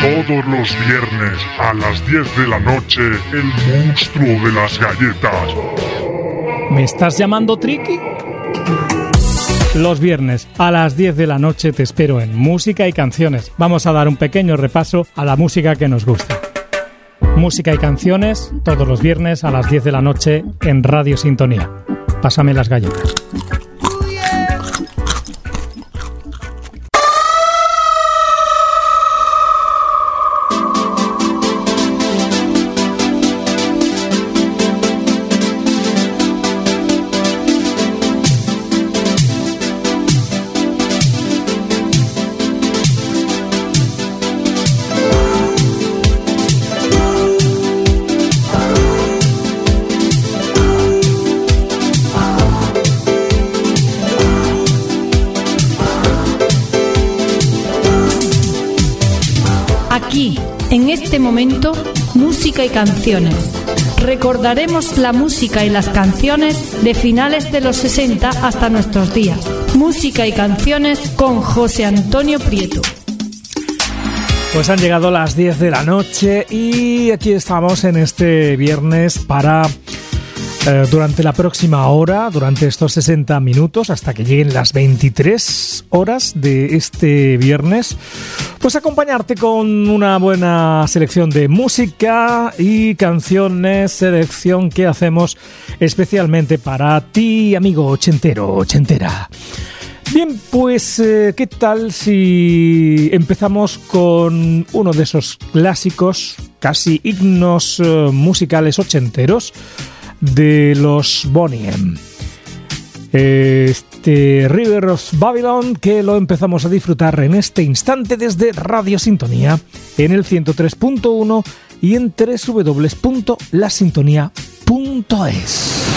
Todos los viernes a las 10 de la noche, el monstruo de las galletas. ¿Me estás llamando Tricky? Los viernes a las 10 de la noche te espero en Música y Canciones. Vamos a dar un pequeño repaso a la música que nos gusta. Música y canciones todos los viernes a las 10 de la noche en Radio Sintonía. Pásame las galletas. Música y canciones. Recordaremos la música y las canciones de finales de los 60 hasta nuestros días. Música y canciones con José Antonio Prieto. Pues han llegado las 10 de la noche y aquí estamos en este viernes para eh, durante la próxima hora, durante estos 60 minutos, hasta que lleguen las 23 horas de este viernes, pues acompañarte con una buena selección de música y canciones, selección que hacemos especialmente para ti, amigo ochentero, ochentera. Bien, pues eh, ¿qué tal si empezamos con uno de esos clásicos, casi himnos eh, musicales ochenteros? de los Boniem. Este River of Babylon que lo empezamos a disfrutar en este instante desde Radio Sintonía en el 103.1 y en www.lasintonía.es.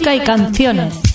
música y canciones.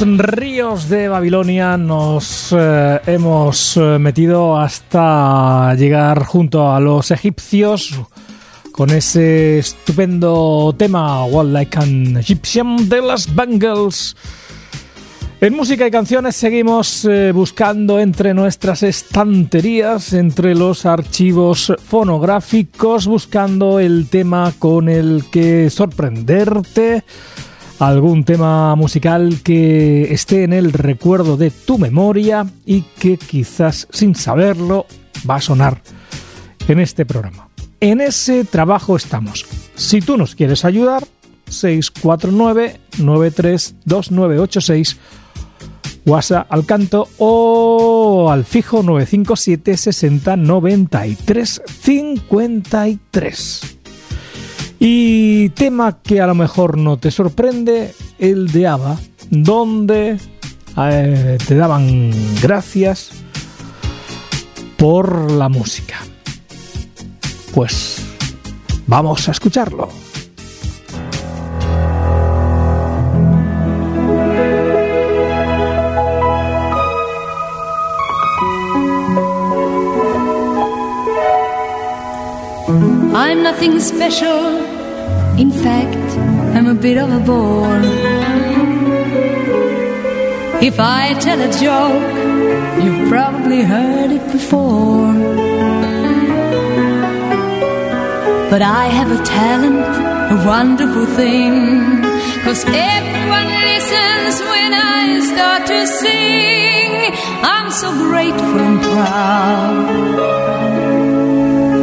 Ríos de Babilonia nos eh, hemos eh, metido hasta llegar junto a los egipcios con ese estupendo tema What Like an Egyptian de las Bangles. En música y canciones seguimos eh, buscando entre nuestras estanterías, entre los archivos fonográficos, buscando el tema con el que sorprenderte algún tema musical que esté en el recuerdo de tu memoria y que quizás sin saberlo va a sonar en este programa. En ese trabajo estamos. Si tú nos quieres ayudar, 649-932986, WhatsApp al canto o al fijo 957 60 93 53. Y tema que a lo mejor no te sorprende, el de ABBA, donde eh, te daban gracias por la música. Pues vamos a escucharlo. I'm nothing special. In fact, I'm a bit of a bore. If I tell a joke, you've probably heard it before. But I have a talent, a wonderful thing Cause everyone listens when I start to sing. I'm so grateful and proud.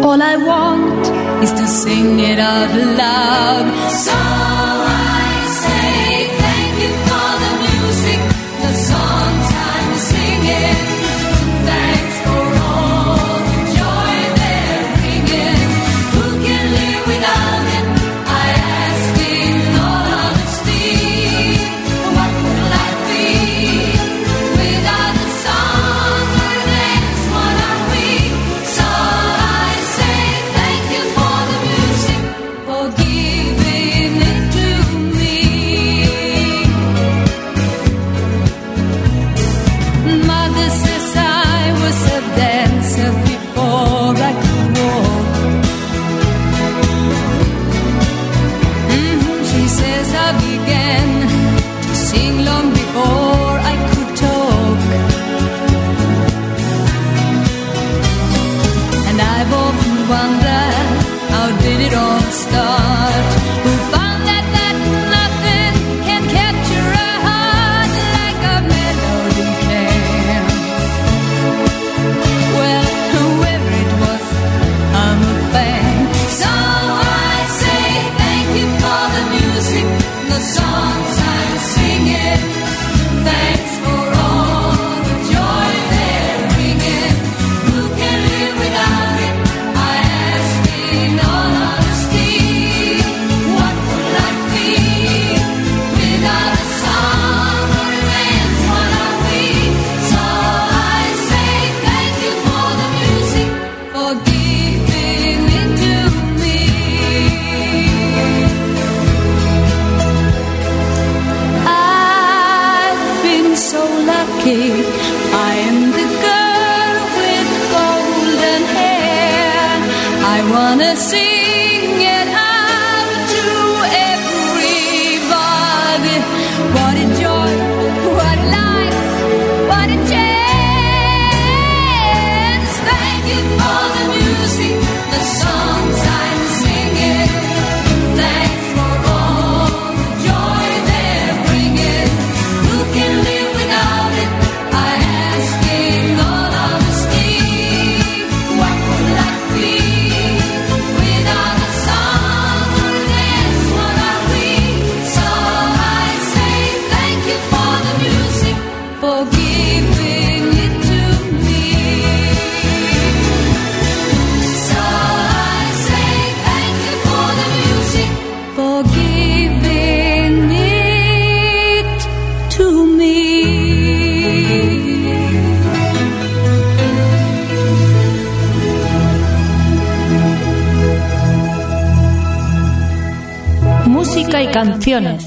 All I want is to sing it out loud. so lucky. I am the girl with golden hair. I wanna see. Canciones.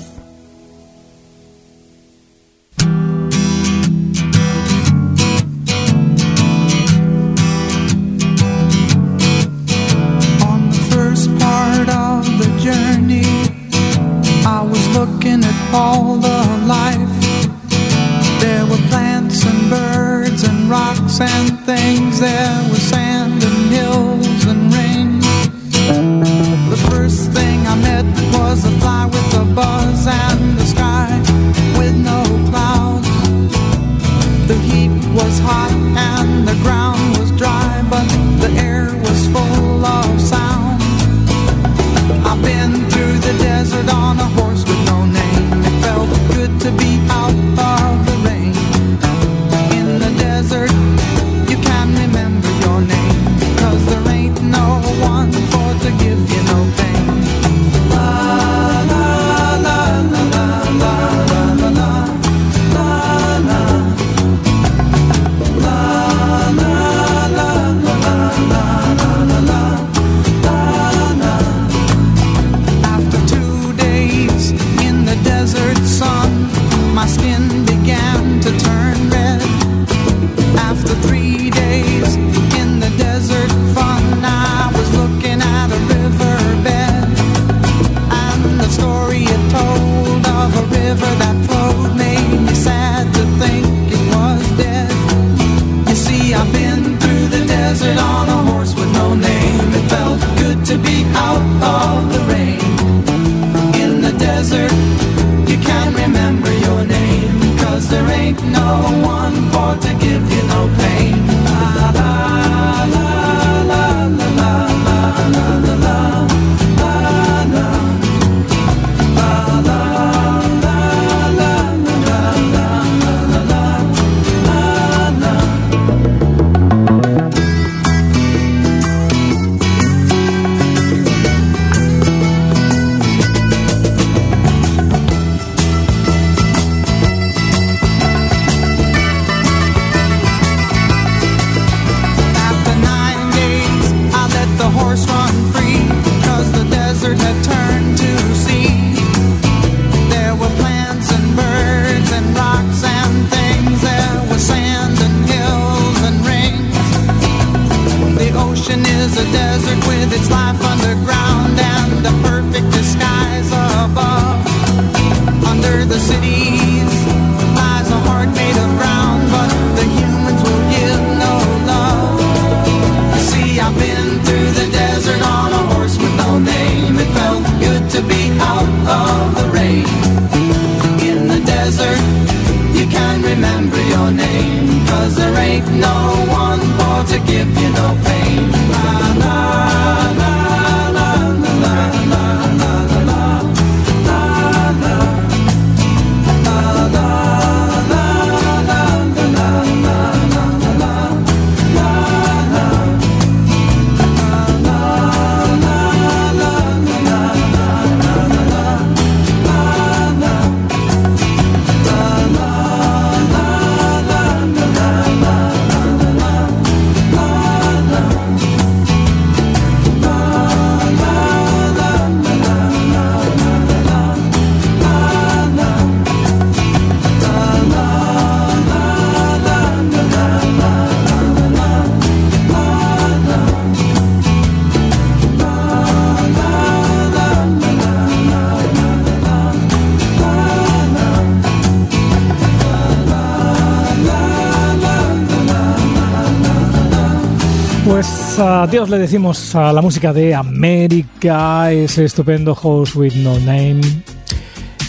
Adiós le decimos a la música de América, ese estupendo House with No Name.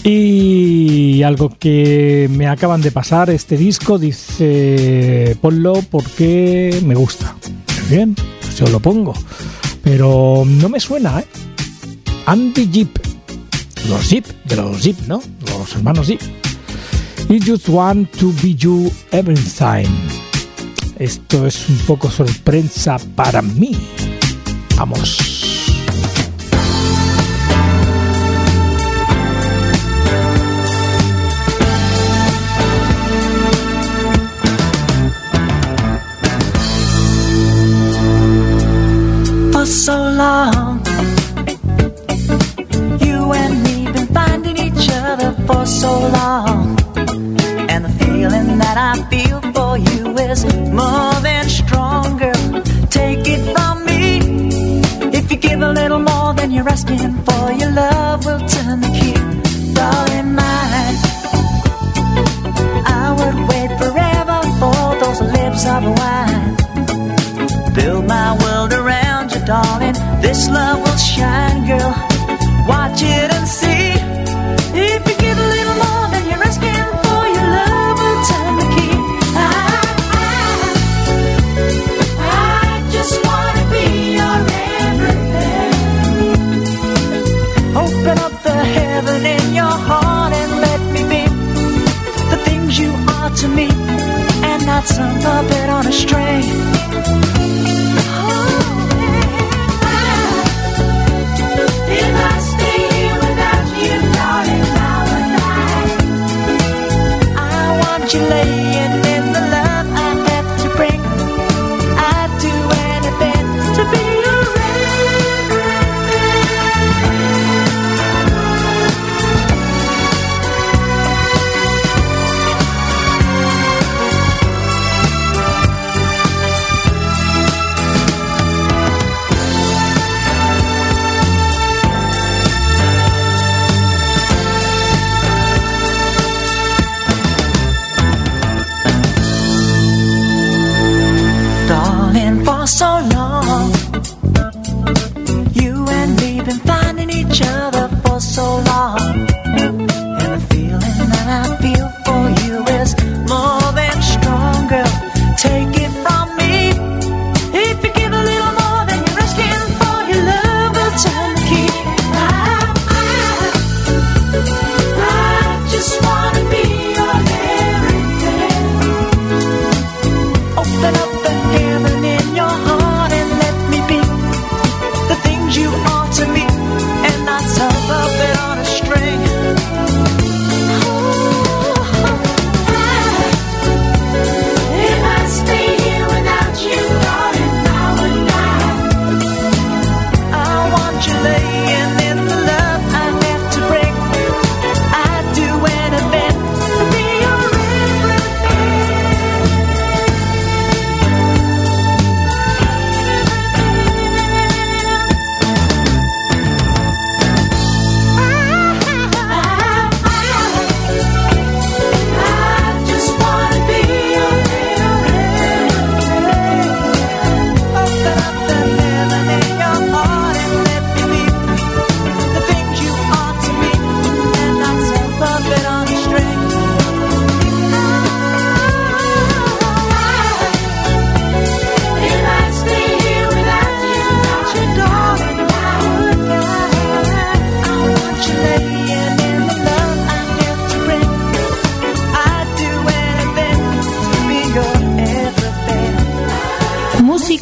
Y algo que me acaban de pasar, este disco, dice, ponlo porque me gusta. Bien, pues yo lo pongo. Pero no me suena, ¿eh? Andy Jeep. Los Jeep, de los Jeep, ¿no? Los hermanos Jeep. You just want to be you every time. Esto es un poco sorpresa para mí. Vamos. So long, you and me been finding each other for so long, and the feeling that I feel is more than stronger. Take it from me. If you give a little more than you're asking for, your love will turn the key. Darling, mine. I would wait forever for those lips of wine. Build my world around you, darling. This love will shine, not some puppet on a string.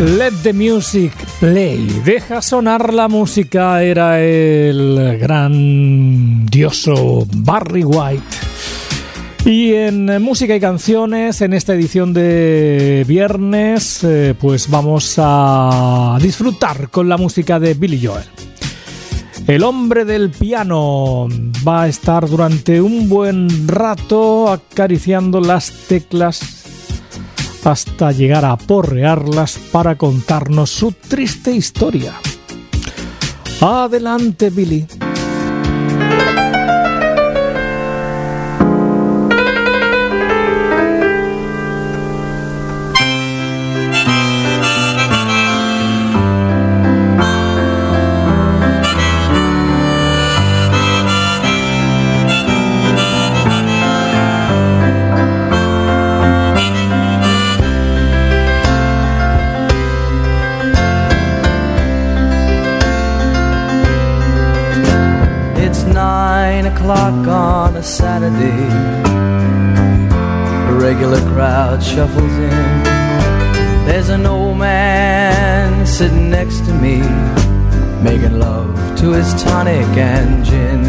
Let the music play. Deja sonar la música era el grandioso Barry White. Y en música y canciones, en esta edición de viernes, eh, pues vamos a disfrutar con la música de Billy Joel. El hombre del piano va a estar durante un buen rato acariciando las teclas hasta llegar a porrearlas para contarnos su triste historia. Adelante, Billy. shuffles in. There's an old man sitting next to me, making love to his tonic and gin.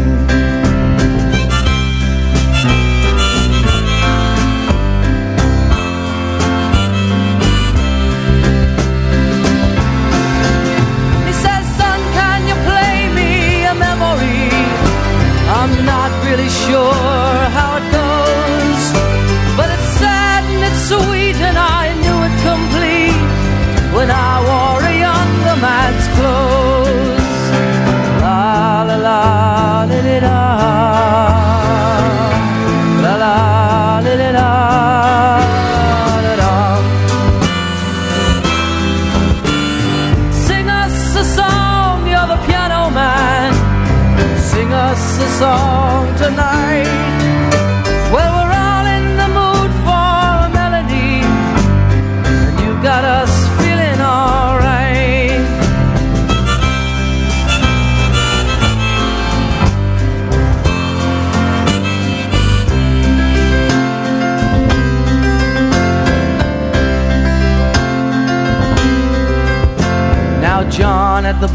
He says, Son, can you play me a memory? I'm not really sure how it goes sweet and I knew it complete when I walked.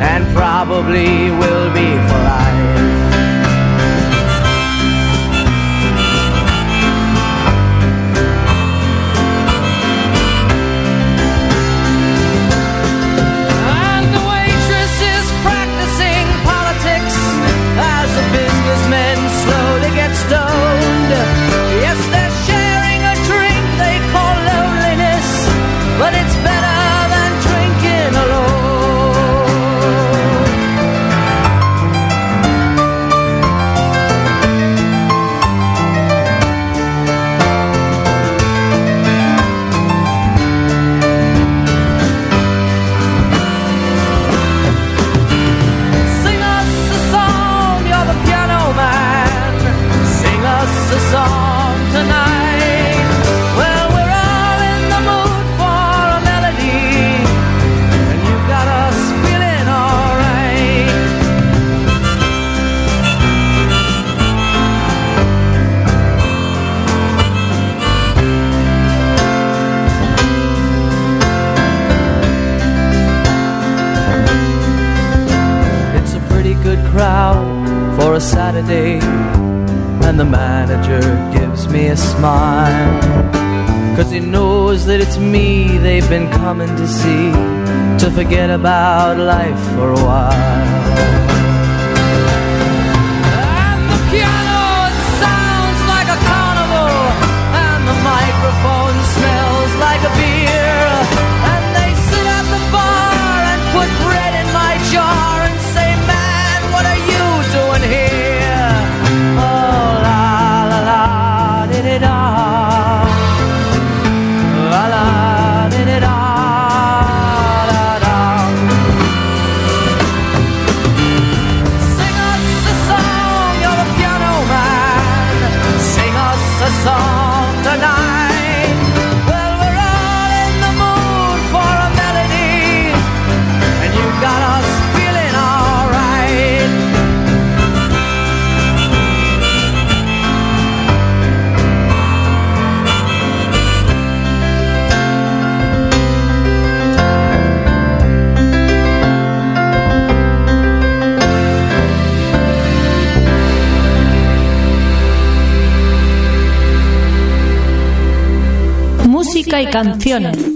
and probably will be it all. música y canciones.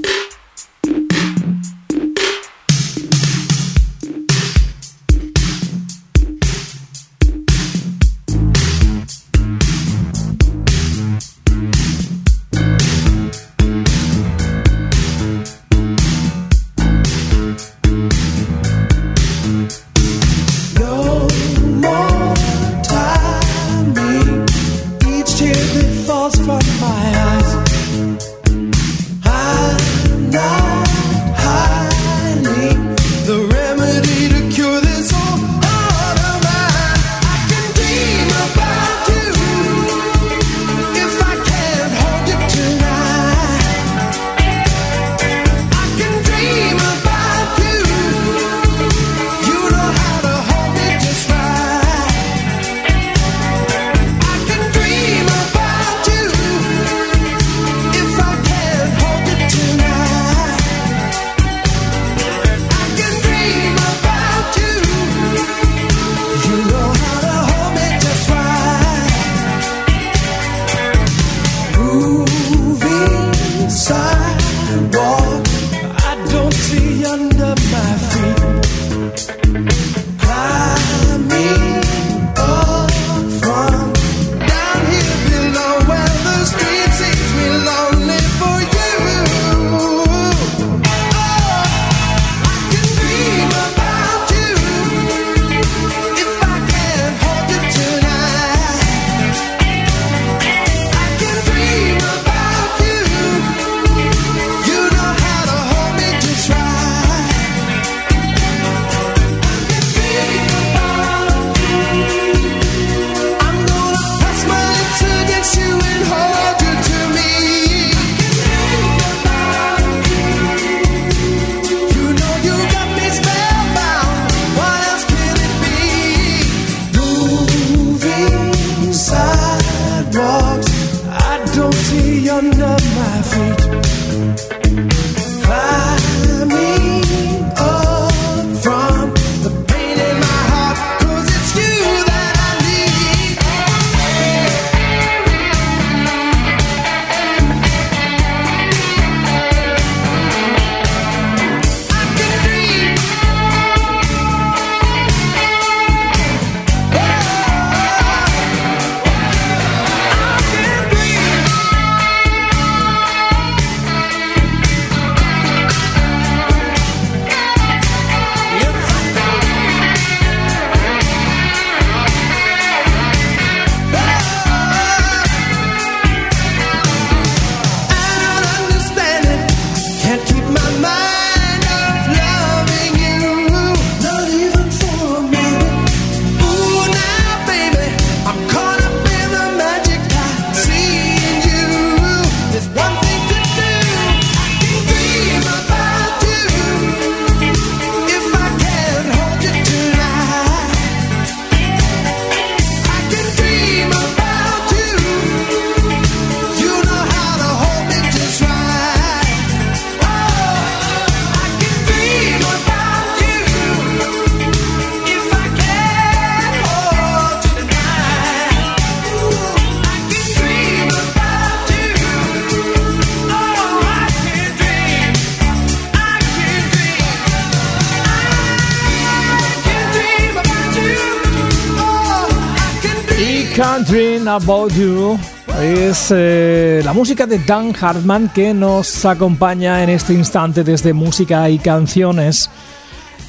About You es eh, la música de Dan Hartman que nos acompaña en este instante desde música y canciones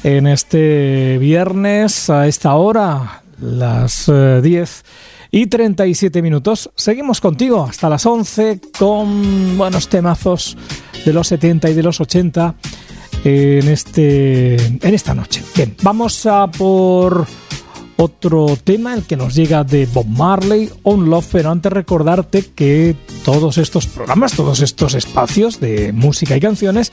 en este viernes a esta hora, las 10 eh, y 37 minutos. Seguimos contigo hasta las 11 con buenos temazos de los 70 y de los 80 en, este, en esta noche. Bien, vamos a por otro tema, el que nos llega de Bob Marley, On Love, pero antes recordarte que todos estos programas, todos estos espacios de música y canciones,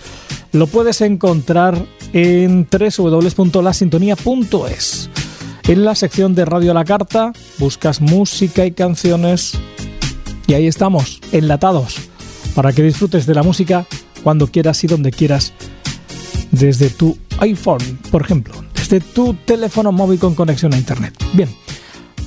lo puedes encontrar en www.lasintonía.es. En la sección de Radio a la Carta buscas música y canciones y ahí estamos, enlatados, para que disfrutes de la música cuando quieras y donde quieras, desde tu iPhone, por ejemplo de tu teléfono móvil con conexión a internet. Bien,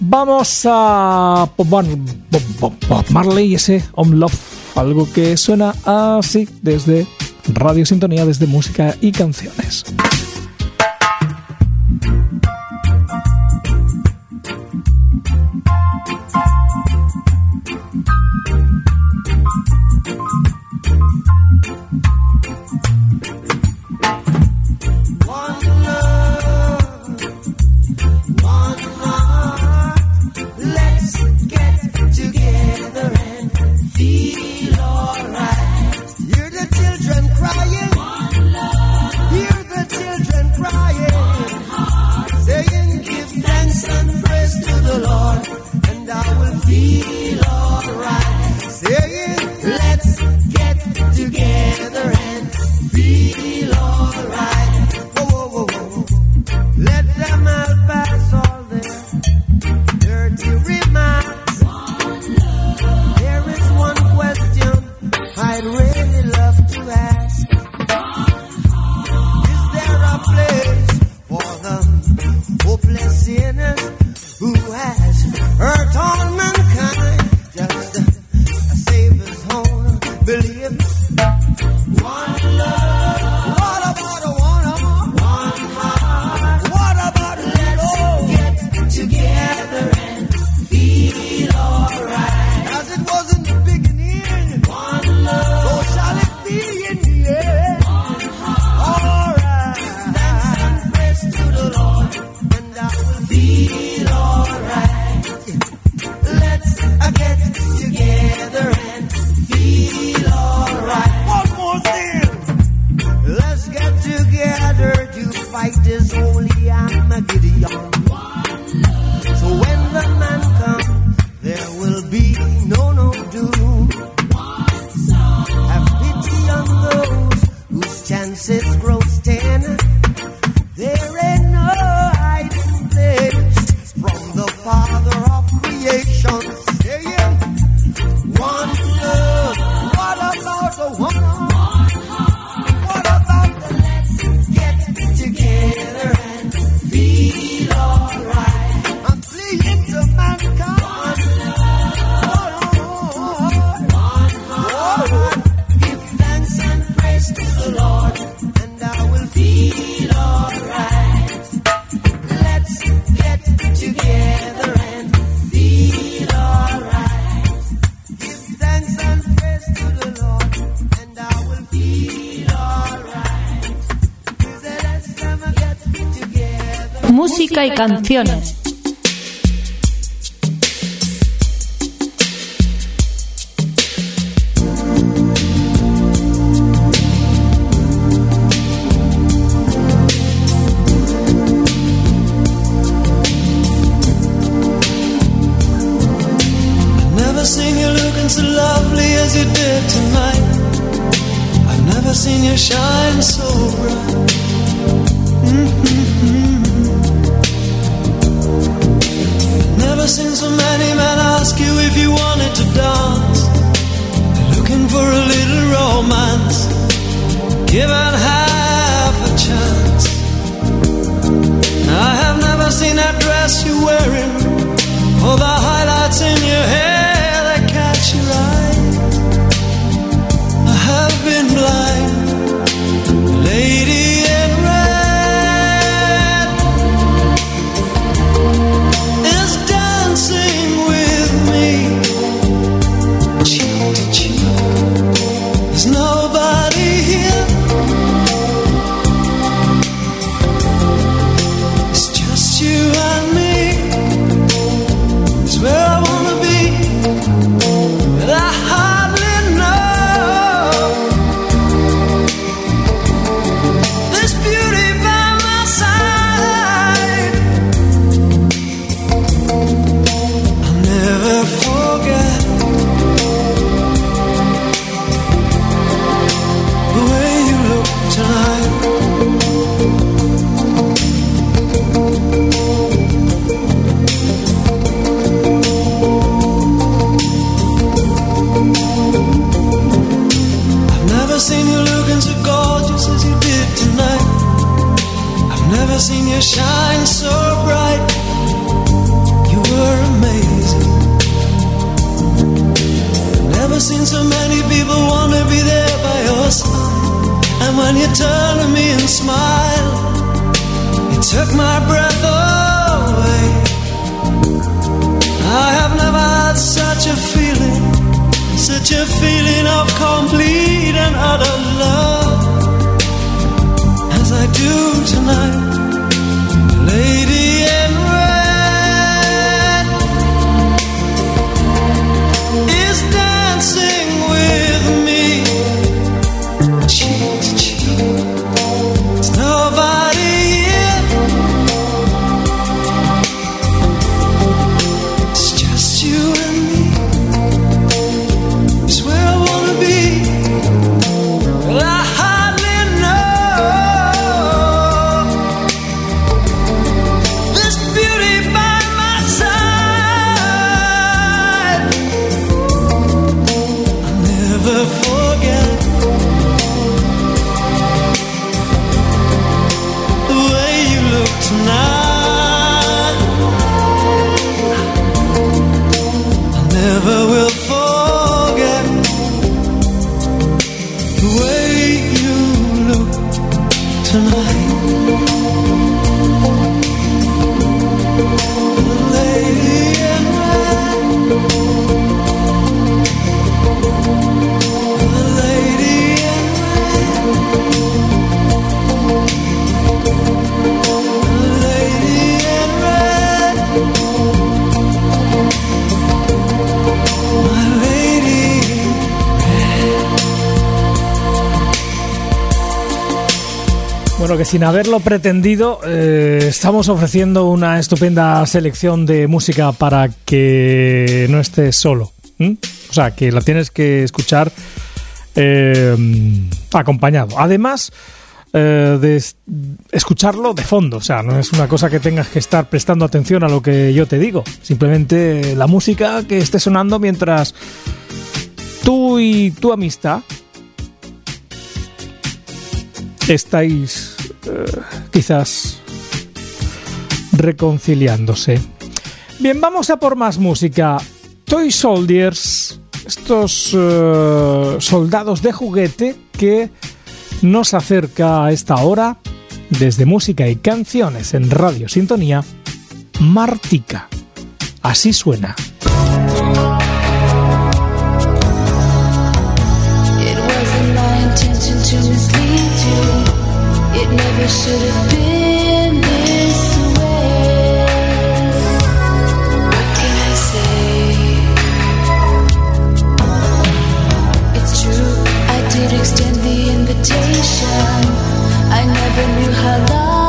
vamos a Bob Marley ese Om Love, algo que suena así desde Radio Sintonía, desde música y canciones. canciones. you wanted to dance, looking for a little romance, give it half a chance. I have never seen that dress you're wearing, or the highlights in your hair. When you turned to me and smiled, you took my breath away. I have never had such a feeling, such a feeling of complete and utter sin haberlo pretendido, eh, estamos ofreciendo una estupenda selección de música para que no estés solo. O sea, que la tienes que escuchar eh, acompañado. Además eh, de es- escucharlo de fondo. O sea, no es una cosa que tengas que estar prestando atención a lo que yo te digo. Simplemente la música que esté sonando mientras tú y tu amistad estáis quizás reconciliándose. Bien, vamos a por más música. Toy Soldiers, estos eh, soldados de juguete que nos acerca a esta hora desde música y canciones en Radio Sintonía, Martica. Así suena. It never should have been this way. What can I say? It's true, I did extend the invitation. I never knew how long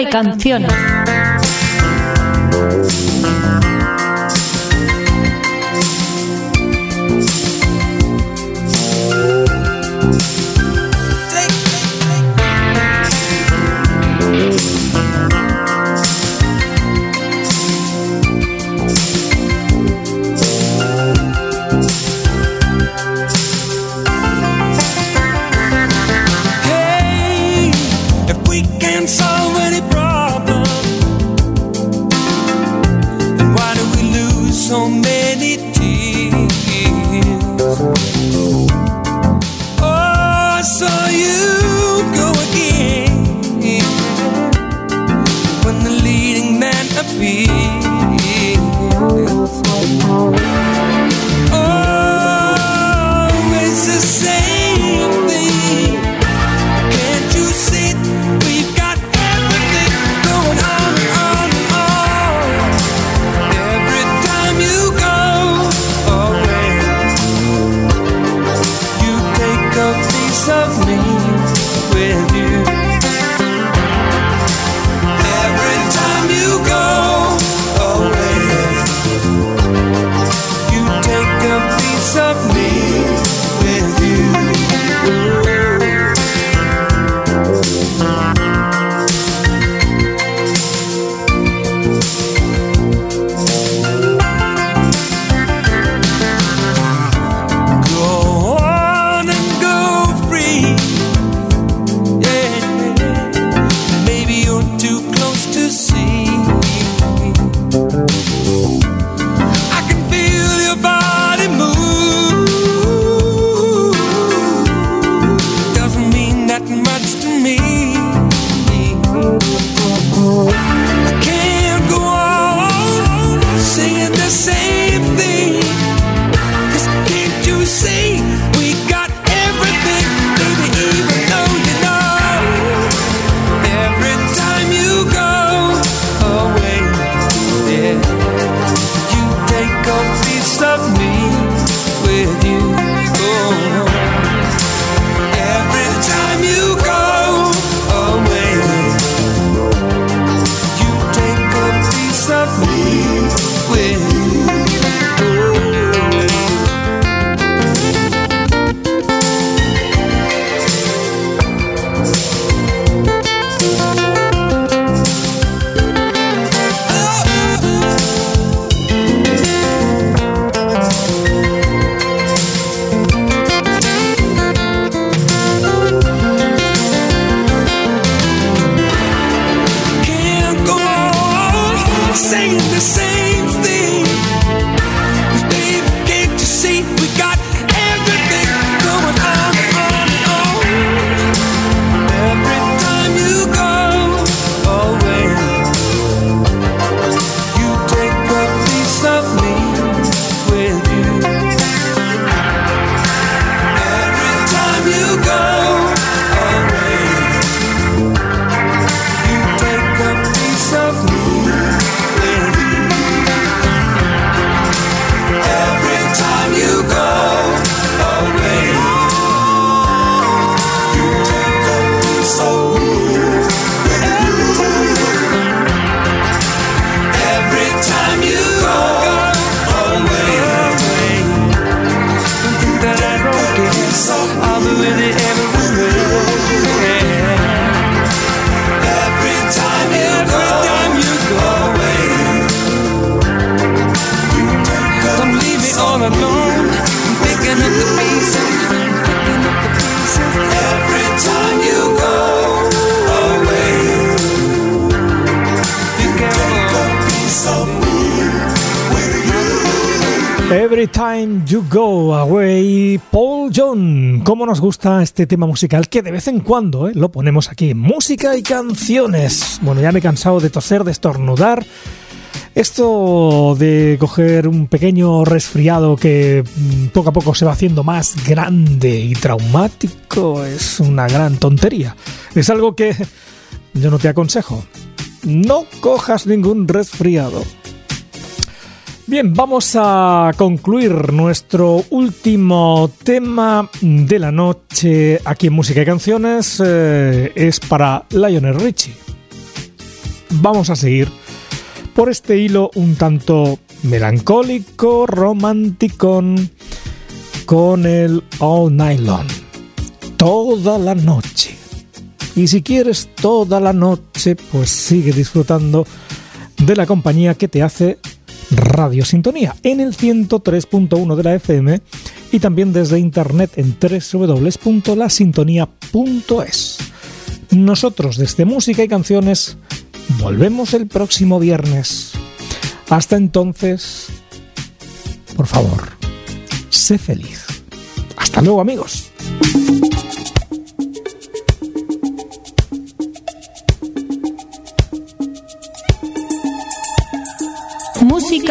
y canciones. You Go Away, Paul John. ¿Cómo nos gusta este tema musical que de vez en cuando eh, lo ponemos aquí? Música y canciones. Bueno, ya me he cansado de toser, de estornudar. Esto de coger un pequeño resfriado que mm, poco a poco se va haciendo más grande y traumático es una gran tontería. Es algo que yo no te aconsejo. No cojas ningún resfriado. Bien, vamos a concluir nuestro último tema de la noche aquí en Música y Canciones. Eh, es para Lionel Richie. Vamos a seguir por este hilo un tanto melancólico, romanticón, con el All Night Long. Toda la noche. Y si quieres toda la noche, pues sigue disfrutando de la compañía que te hace Radio Sintonía en el 103.1 de la FM y también desde internet en www.lasintonía.es. Nosotros desde Música y Canciones volvemos el próximo viernes. Hasta entonces, por favor, sé feliz. Hasta luego amigos.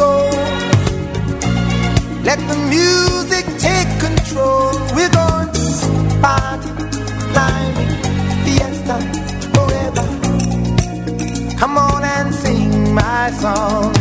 Soul. Let the music take control. We're going to party, climbing, fiesta, forever. Come on and sing my song.